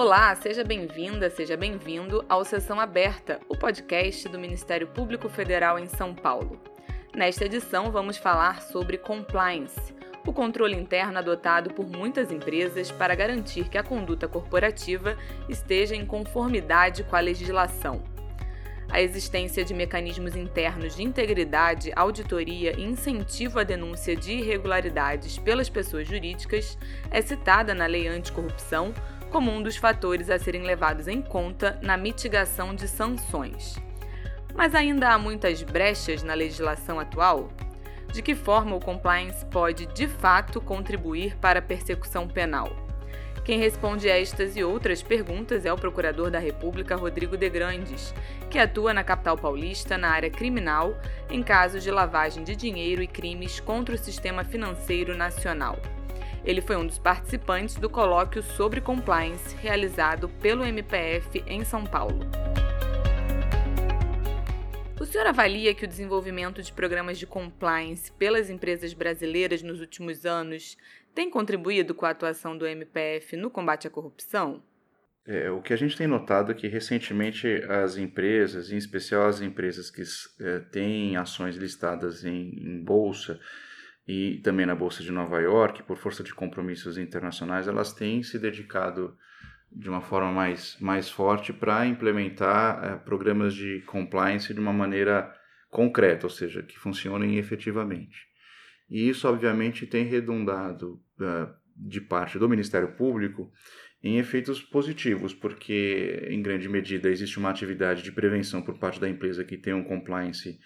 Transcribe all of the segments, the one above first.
Olá, seja bem-vinda, seja bem-vindo ao Sessão Aberta, o podcast do Ministério Público Federal em São Paulo. Nesta edição, vamos falar sobre compliance, o controle interno adotado por muitas empresas para garantir que a conduta corporativa esteja em conformidade com a legislação. A existência de mecanismos internos de integridade, auditoria e incentivo à denúncia de irregularidades pelas pessoas jurídicas é citada na Lei Anticorrupção como um dos fatores a serem levados em conta na mitigação de sanções. Mas ainda há muitas brechas na legislação atual? De que forma o compliance pode, de fato, contribuir para a persecução penal? Quem responde estas e outras perguntas é o Procurador da República Rodrigo de Grandes, que atua na capital paulista na área criminal em casos de lavagem de dinheiro e crimes contra o sistema financeiro nacional. Ele foi um dos participantes do colóquio sobre compliance realizado pelo MPF em São Paulo. O senhor avalia que o desenvolvimento de programas de compliance pelas empresas brasileiras nos últimos anos tem contribuído com a atuação do MPF no combate à corrupção? É, o que a gente tem notado é que recentemente as empresas, em especial as empresas que é, têm ações listadas em, em bolsa, e também na Bolsa de Nova York, por força de compromissos internacionais, elas têm se dedicado de uma forma mais, mais forte para implementar é, programas de compliance de uma maneira concreta, ou seja, que funcionem efetivamente. E isso, obviamente, tem redundado uh, de parte do Ministério Público em efeitos positivos, porque, em grande medida, existe uma atividade de prevenção por parte da empresa que tem um compliance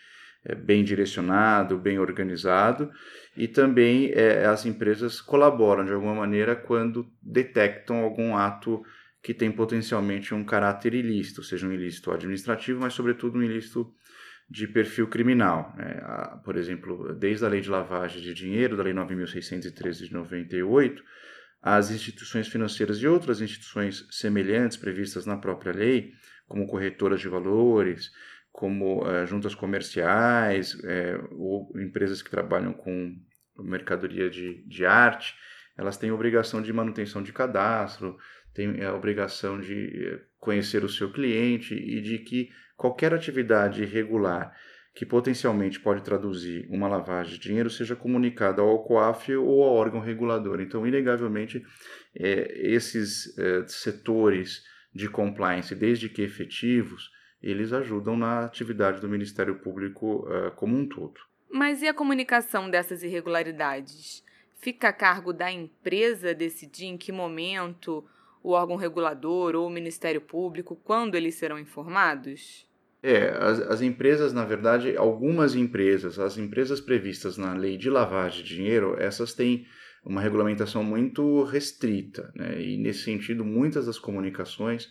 bem direcionado, bem organizado, e também é, as empresas colaboram de alguma maneira quando detectam algum ato que tem potencialmente um caráter ilícito, seja um ilícito administrativo, mas sobretudo um ilícito de perfil criminal. Né? Por exemplo, desde a lei de lavagem de dinheiro, da lei 9.613 de 98, as instituições financeiras e outras instituições semelhantes previstas na própria lei, como corretoras de valores, como uh, juntas comerciais é, ou empresas que trabalham com mercadoria de, de arte, elas têm obrigação de manutenção de cadastro, têm a obrigação de eh, conhecer o seu cliente e de que qualquer atividade irregular que potencialmente pode traduzir uma lavagem de dinheiro seja comunicada ao COAF ou ao órgão regulador. Então, inegavelmente, é, esses setores de compliance, desde que efetivos, eles ajudam na atividade do Ministério Público uh, como um todo. Mas e a comunicação dessas irregularidades? Fica a cargo da empresa decidir em que momento o órgão regulador ou o Ministério Público, quando eles serão informados? É, as, as empresas, na verdade, algumas empresas, as empresas previstas na lei de lavagem de dinheiro, essas têm uma regulamentação muito restrita, né? e nesse sentido, muitas das comunicações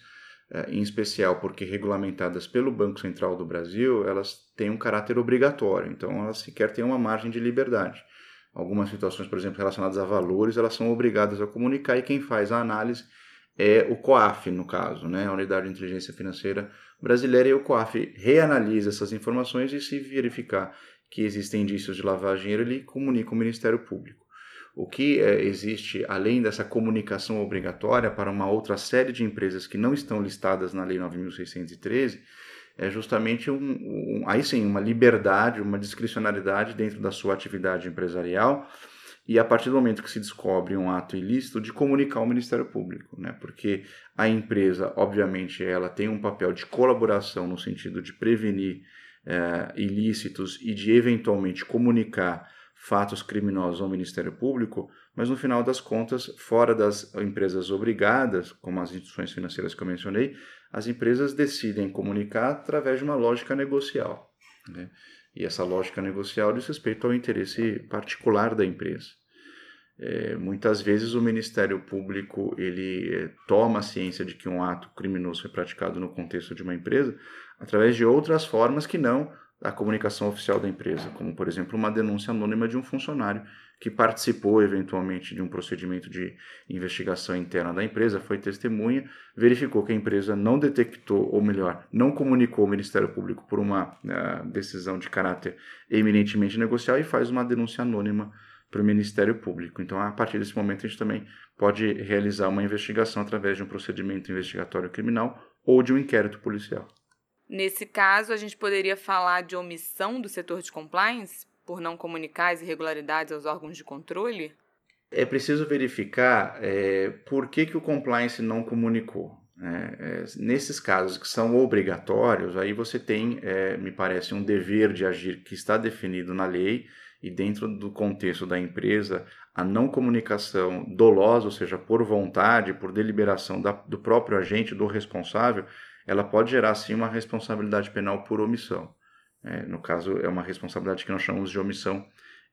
em especial porque regulamentadas pelo Banco Central do Brasil, elas têm um caráter obrigatório, então elas sequer têm uma margem de liberdade. Algumas situações, por exemplo, relacionadas a valores, elas são obrigadas a comunicar e quem faz a análise é o COAF, no caso, né, a Unidade de Inteligência Financeira Brasileira, e o COAF reanalisa essas informações e se verificar que existem indícios de de dinheiro, ele comunica o Ministério Público. O que é, existe, além dessa comunicação obrigatória para uma outra série de empresas que não estão listadas na Lei 9.613, é justamente um, um, aí sim uma liberdade, uma discricionalidade dentro da sua atividade empresarial e a partir do momento que se descobre um ato ilícito de comunicar ao Ministério Público, né? Porque a empresa, obviamente, ela tem um papel de colaboração no sentido de prevenir é, ilícitos e de eventualmente comunicar fatos criminosos ao Ministério Público, mas no final das contas, fora das empresas obrigadas, como as instituições financeiras que eu mencionei, as empresas decidem comunicar através de uma lógica negocial. Né? E essa lógica negocial diz respeito ao interesse particular da empresa. É, muitas vezes o Ministério Público ele é, toma ciência de que um ato criminoso foi praticado no contexto de uma empresa através de outras formas que não a comunicação oficial da empresa, como por exemplo uma denúncia anônima de um funcionário que participou eventualmente de um procedimento de investigação interna da empresa, foi testemunha, verificou que a empresa não detectou, ou melhor, não comunicou ao Ministério Público por uma uh, decisão de caráter eminentemente negocial e faz uma denúncia anônima para o Ministério Público. Então, a partir desse momento, a gente também pode realizar uma investigação através de um procedimento investigatório criminal ou de um inquérito policial. Nesse caso, a gente poderia falar de omissão do setor de compliance por não comunicar as irregularidades aos órgãos de controle? É preciso verificar é, por que, que o compliance não comunicou. Né? É, nesses casos que são obrigatórios, aí você tem, é, me parece, um dever de agir que está definido na lei e dentro do contexto da empresa, a não comunicação dolosa, ou seja, por vontade, por deliberação da, do próprio agente, do responsável, ela pode gerar sim uma responsabilidade penal por omissão. É, no caso, é uma responsabilidade que nós chamamos de omissão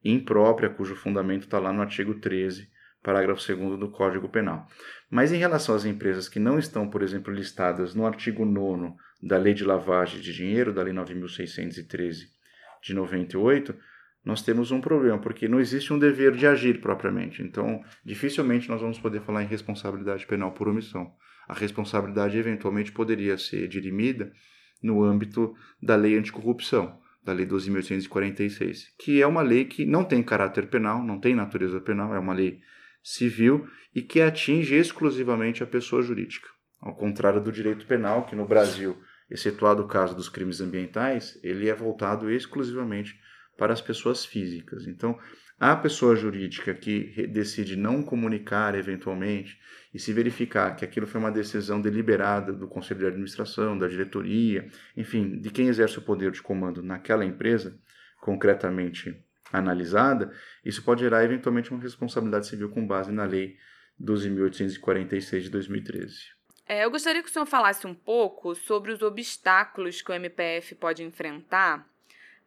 imprópria, cujo fundamento está lá no artigo 13, parágrafo 2 do Código Penal. Mas em relação às empresas que não estão, por exemplo, listadas no artigo 9 da Lei de Lavagem de Dinheiro, da Lei 9.613 de 98, nós temos um problema, porque não existe um dever de agir propriamente. Então, dificilmente nós vamos poder falar em responsabilidade penal por omissão. A responsabilidade eventualmente poderia ser dirimida no âmbito da Lei Anticorrupção, da Lei 12.846, que é uma lei que não tem caráter penal, não tem natureza penal, é uma lei civil e que atinge exclusivamente a pessoa jurídica. Ao contrário do direito penal, que no Brasil, excetuado o caso dos crimes ambientais, ele é voltado exclusivamente para as pessoas físicas. Então, a pessoa jurídica que decide não comunicar eventualmente e se verificar que aquilo foi uma decisão deliberada do conselho de administração, da diretoria, enfim, de quem exerce o poder de comando naquela empresa, concretamente analisada, isso pode gerar eventualmente uma responsabilidade civil com base na lei 12.846 de 2013. É, eu gostaria que o senhor falasse um pouco sobre os obstáculos que o MPF pode enfrentar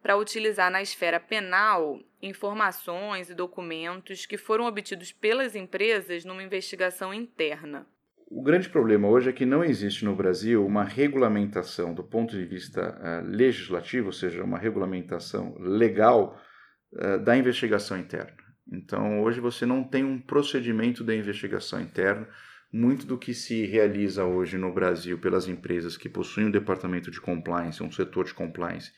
para utilizar na esfera penal informações e documentos que foram obtidos pelas empresas numa investigação interna. O grande problema hoje é que não existe no Brasil uma regulamentação do ponto de vista uh, legislativo, ou seja, uma regulamentação legal uh, da investigação interna. Então, hoje você não tem um procedimento da investigação interna. Muito do que se realiza hoje no Brasil pelas empresas que possuem um departamento de compliance, um setor de compliance,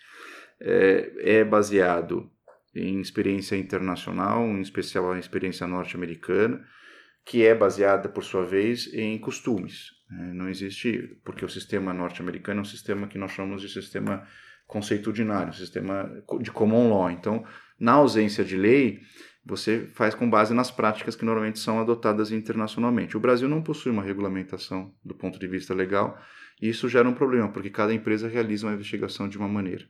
é, é baseado em experiência internacional, em especial a experiência norte-americana, que é baseada, por sua vez, em costumes. Né? Não existe, porque o sistema norte-americano é um sistema que nós chamamos de sistema conceitudinário, sistema de common law. Então, na ausência de lei, você faz com base nas práticas que normalmente são adotadas internacionalmente. O Brasil não possui uma regulamentação do ponto de vista legal, e isso gera um problema, porque cada empresa realiza uma investigação de uma maneira.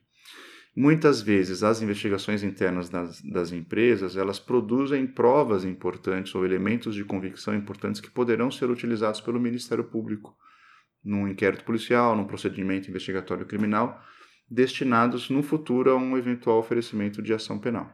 Muitas vezes as investigações internas das, das, empresas elas produzem provas importantes ou elementos de convicção importantes que poderão ser utilizados pelo Ministério Público num inquérito policial, num procedimento investigatório criminal, destinados no futuro a um eventual oferecimento de ação penal.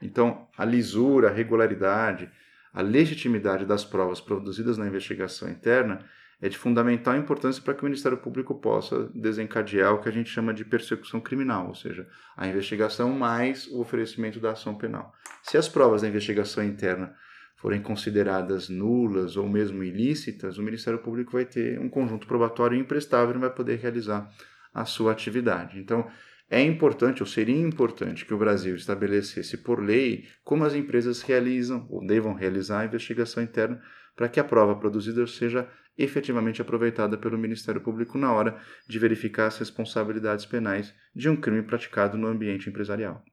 Então, a lisura, a regularidade, a legitimidade das provas produzidas na investigação interna é de fundamental importância para que o Ministério Público possa desencadear o que a gente chama de persecução criminal, ou seja, a investigação mais o oferecimento da ação penal. Se as provas da investigação interna forem consideradas nulas ou mesmo ilícitas, o Ministério Público vai ter um conjunto probatório imprestável e não vai poder realizar a sua atividade. Então, é importante ou seria importante que o Brasil estabelecesse por lei como as empresas realizam ou devam realizar a investigação interna para que a prova produzida seja efetivamente aproveitada pelo Ministério Público na hora de verificar as responsabilidades penais de um crime praticado no ambiente empresarial.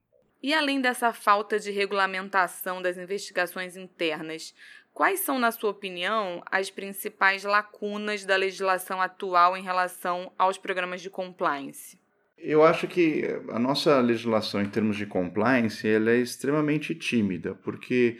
E além dessa falta de regulamentação das investigações internas, quais são, na sua opinião, as principais lacunas da legislação atual em relação aos programas de compliance? Eu acho que a nossa legislação em termos de compliance ela é extremamente tímida, porque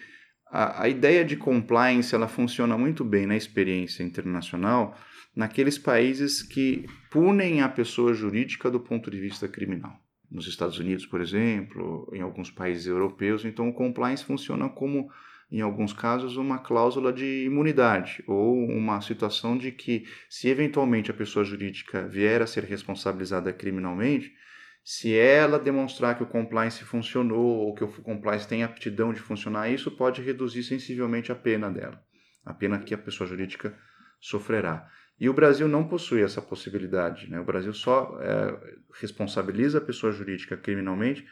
a, a ideia de compliance ela funciona muito bem na experiência internacional naqueles países que punem a pessoa jurídica do ponto de vista criminal. Nos Estados Unidos, por exemplo, em alguns países europeus, então o compliance funciona como, em alguns casos, uma cláusula de imunidade ou uma situação de que, se eventualmente a pessoa jurídica vier a ser responsabilizada criminalmente, se ela demonstrar que o compliance funcionou ou que o compliance tem aptidão de funcionar, isso pode reduzir sensivelmente a pena dela, a pena que a pessoa jurídica sofrerá. E o Brasil não possui essa possibilidade. Né? O Brasil só é, responsabiliza a pessoa jurídica criminalmente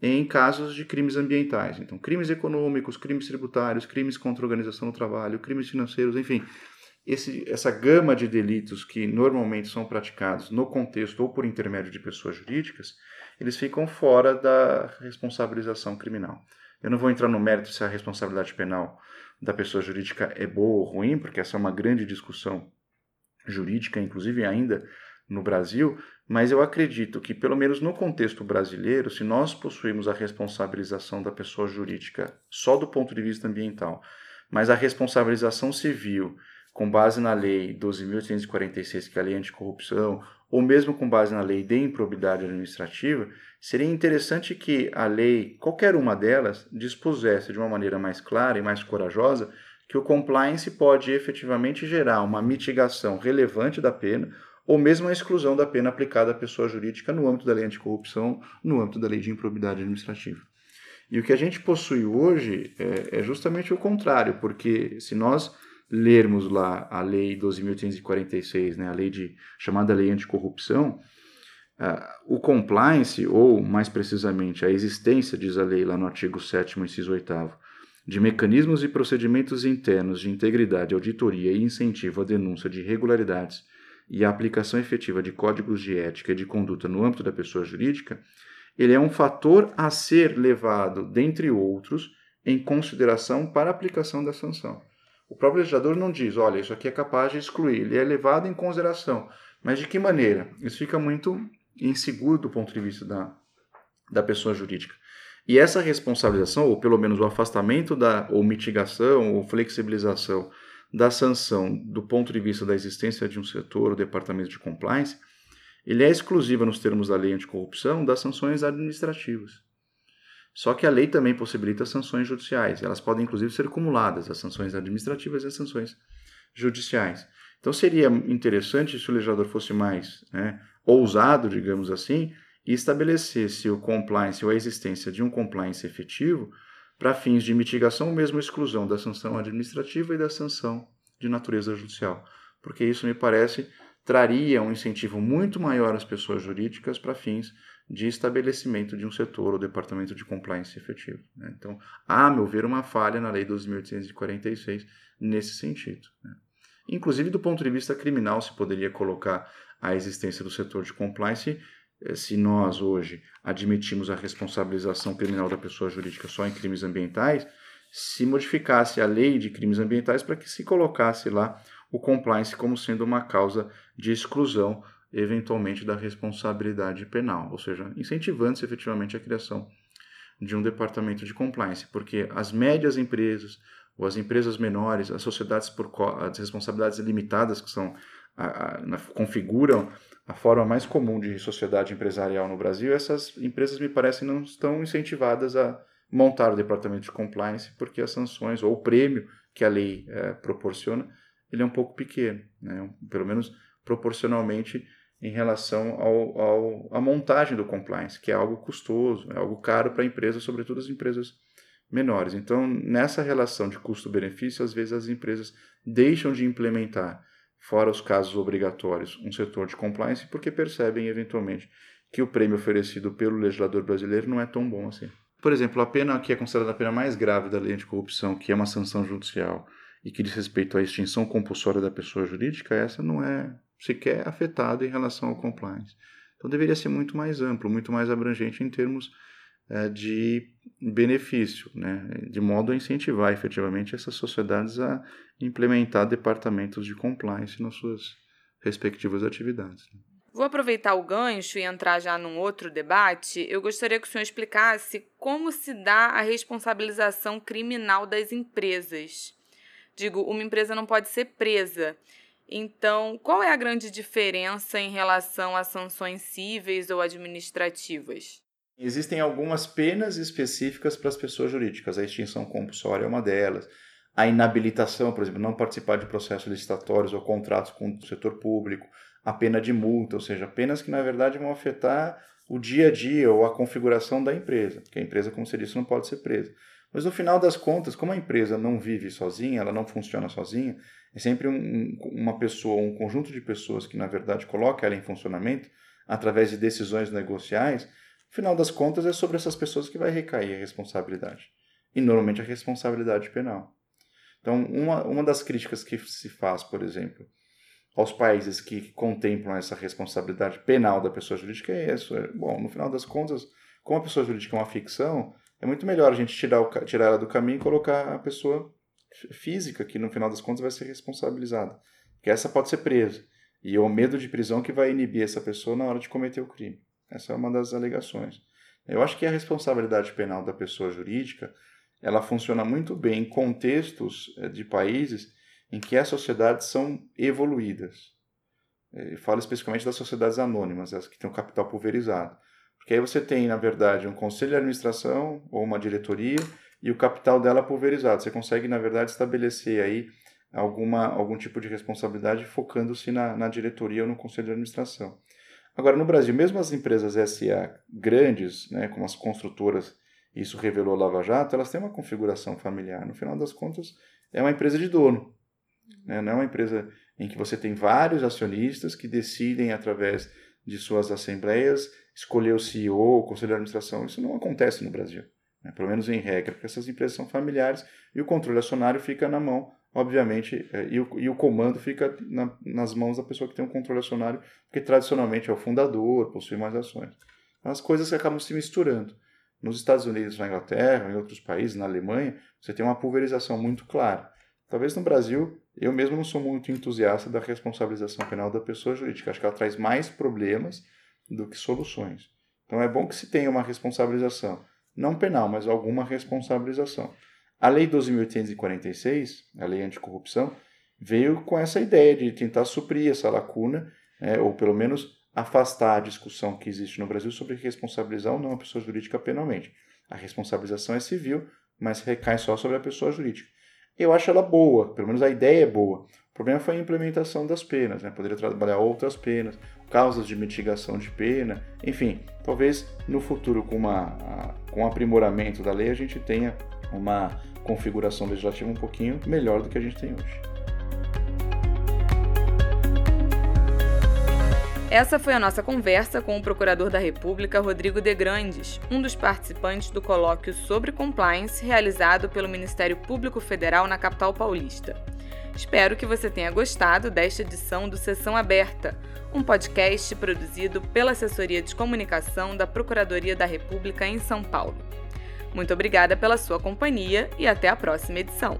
em casos de crimes ambientais. Então, crimes econômicos, crimes tributários, crimes contra a organização do trabalho, crimes financeiros, enfim, esse, essa gama de delitos que normalmente são praticados no contexto ou por intermédio de pessoas jurídicas, eles ficam fora da responsabilização criminal. Eu não vou entrar no mérito se a responsabilidade penal da pessoa jurídica é boa ou ruim, porque essa é uma grande discussão jurídica, inclusive ainda no Brasil, mas eu acredito que, pelo menos no contexto brasileiro, se nós possuímos a responsabilização da pessoa jurídica só do ponto de vista ambiental, mas a responsabilização civil, com base na Lei 12.846, que é a Lei Anticorrupção, ou mesmo com base na Lei de Improbidade Administrativa, seria interessante que a lei, qualquer uma delas, dispusesse de uma maneira mais clara e mais corajosa que o compliance pode efetivamente gerar uma mitigação relevante da pena ou mesmo a exclusão da pena aplicada à pessoa jurídica no âmbito da lei anticorrupção, no âmbito da lei de improbidade administrativa. E o que a gente possui hoje é, é justamente o contrário, porque se nós lermos lá a lei 12.846, né, a lei de chamada lei anticorrupção, uh, o compliance, ou mais precisamente a existência, diz a lei lá no artigo 7 inciso 8 de mecanismos e procedimentos internos de integridade, auditoria e incentivo à denúncia de irregularidades e a aplicação efetiva de códigos de ética e de conduta no âmbito da pessoa jurídica, ele é um fator a ser levado, dentre outros, em consideração para a aplicação da sanção. O próprio legislador não diz, olha, isso aqui é capaz de excluir, ele é levado em consideração. Mas de que maneira? Isso fica muito inseguro do ponto de vista da, da pessoa jurídica. E essa responsabilização, ou pelo menos o afastamento da, ou mitigação, ou flexibilização da sanção do ponto de vista da existência de um setor, o departamento de compliance, ele é exclusiva nos termos da lei anticorrupção das sanções administrativas. Só que a lei também possibilita sanções judiciais. Elas podem, inclusive, ser cumuladas, as sanções administrativas e as sanções judiciais. Então, seria interessante se o legislador fosse mais né, ousado, digamos assim, e estabelecesse o compliance ou a existência de um compliance efetivo para fins de mitigação ou mesmo exclusão da sanção administrativa e da sanção de natureza judicial, porque isso me parece traria um incentivo muito maior às pessoas jurídicas para fins de estabelecimento de um setor ou departamento de compliance efetivo. Né? Então, há, a meu ver, uma falha na Lei 2.846 nesse sentido. Né? Inclusive, do ponto de vista criminal, se poderia colocar a existência do setor de compliance eh, se nós hoje admitimos a responsabilização criminal da pessoa jurídica só em crimes ambientais, se modificasse a lei de crimes ambientais para que se colocasse lá o compliance como sendo uma causa de exclusão, eventualmente, da responsabilidade penal, ou seja, incentivando-se efetivamente a criação de um departamento de compliance, porque as médias empresas ou as empresas menores, as sociedades por as responsabilidades limitadas que são a, a, configuram a forma mais comum de sociedade empresarial no Brasil, essas empresas me parecem não estão incentivadas a montar o departamento de compliance, porque as sanções ou o prêmio que a lei é, proporciona, ele é um pouco pequeno, né? pelo menos proporcionalmente em relação ao, ao, à montagem do compliance, que é algo custoso, é algo caro para a empresa, sobretudo as empresas menores. Então, nessa relação de custo-benefício, às vezes as empresas deixam de implementar fora os casos obrigatórios, um setor de compliance, porque percebem eventualmente que o prêmio oferecido pelo legislador brasileiro não é tão bom assim. Por exemplo, a pena que é considerada a pena mais grave da lei anticorrupção, que é uma sanção judicial e que diz respeito à extinção compulsória da pessoa jurídica, essa não é sequer afetada em relação ao compliance. Então deveria ser muito mais amplo, muito mais abrangente em termos é, de benefício, né? de modo a incentivar efetivamente essas sociedades a implementar departamentos de compliance nas suas respectivas atividades. Vou aproveitar o gancho e entrar já num outro debate. Eu gostaria que o senhor explicasse como se dá a responsabilização criminal das empresas. Digo, uma empresa não pode ser presa. Então, qual é a grande diferença em relação a sanções cíveis ou administrativas? Existem algumas penas específicas para as pessoas jurídicas. A extinção compulsória é uma delas. A inabilitação, por exemplo, não participar de processos licitatórios ou contratos com o setor público. A pena de multa, ou seja, penas que na verdade vão afetar o dia a dia ou a configuração da empresa. Porque a empresa, como você disse, não pode ser presa. Mas no final das contas, como a empresa não vive sozinha, ela não funciona sozinha, é sempre um, uma pessoa, um conjunto de pessoas que na verdade coloca ela em funcionamento através de decisões negociais final das contas, é sobre essas pessoas que vai recair a responsabilidade. E normalmente a responsabilidade penal. Então, uma, uma das críticas que se faz, por exemplo, aos países que contemplam essa responsabilidade penal da pessoa jurídica é isso. Bom, no final das contas, como a pessoa jurídica é uma ficção, é muito melhor a gente tirar, o, tirar ela do caminho e colocar a pessoa física, que no final das contas vai ser responsabilizada. Porque essa pode ser presa. E é o medo de prisão que vai inibir essa pessoa na hora de cometer o crime. Essa é uma das alegações. Eu acho que a responsabilidade penal da pessoa jurídica ela funciona muito bem em contextos eh, de países em que as sociedades são evoluídas. Eh, eu falo especificamente das sociedades anônimas, as que têm o capital pulverizado. Porque aí você tem, na verdade, um conselho de administração ou uma diretoria e o capital dela pulverizado. Você consegue, na verdade, estabelecer aí alguma, algum tipo de responsabilidade focando-se na, na diretoria ou no conselho de administração. Agora, no Brasil, mesmo as empresas SA grandes, né, como as construtoras, isso revelou a Lava Jato, elas têm uma configuração familiar. No final das contas, é uma empresa de dono. Né? Não é uma empresa em que você tem vários acionistas que decidem, através de suas assembleias, escolher o CEO, o conselho de administração. Isso não acontece no Brasil, né? pelo menos em regra, porque essas empresas são familiares e o controle acionário fica na mão obviamente, é, e, o, e o comando fica na, nas mãos da pessoa que tem um controle acionário, porque tradicionalmente é o fundador, possui mais ações. As coisas acabam se misturando. Nos Estados Unidos, na Inglaterra, em outros países, na Alemanha, você tem uma pulverização muito clara. Talvez no Brasil, eu mesmo não sou muito entusiasta da responsabilização penal da pessoa jurídica. Acho que ela traz mais problemas do que soluções. Então é bom que se tenha uma responsabilização, não penal, mas alguma responsabilização. A Lei 12.846, a Lei Anticorrupção, veio com essa ideia de tentar suprir essa lacuna, né, ou pelo menos afastar a discussão que existe no Brasil sobre responsabilizar ou não a pessoa jurídica penalmente. A responsabilização é civil, mas recai só sobre a pessoa jurídica. Eu acho ela boa, pelo menos a ideia é boa. O problema foi a implementação das penas, né? poderia trabalhar outras penas, causas de mitigação de pena, enfim, talvez no futuro com, uma, com um aprimoramento da lei a gente tenha uma configuração legislativa um pouquinho melhor do que a gente tem hoje. Essa foi a nossa conversa com o Procurador da República, Rodrigo de Grandes, um dos participantes do colóquio sobre compliance realizado pelo Ministério Público Federal na capital paulista. Espero que você tenha gostado desta edição do Sessão Aberta, um podcast produzido pela Assessoria de Comunicação da Procuradoria da República em São Paulo. Muito obrigada pela sua companhia e até a próxima edição.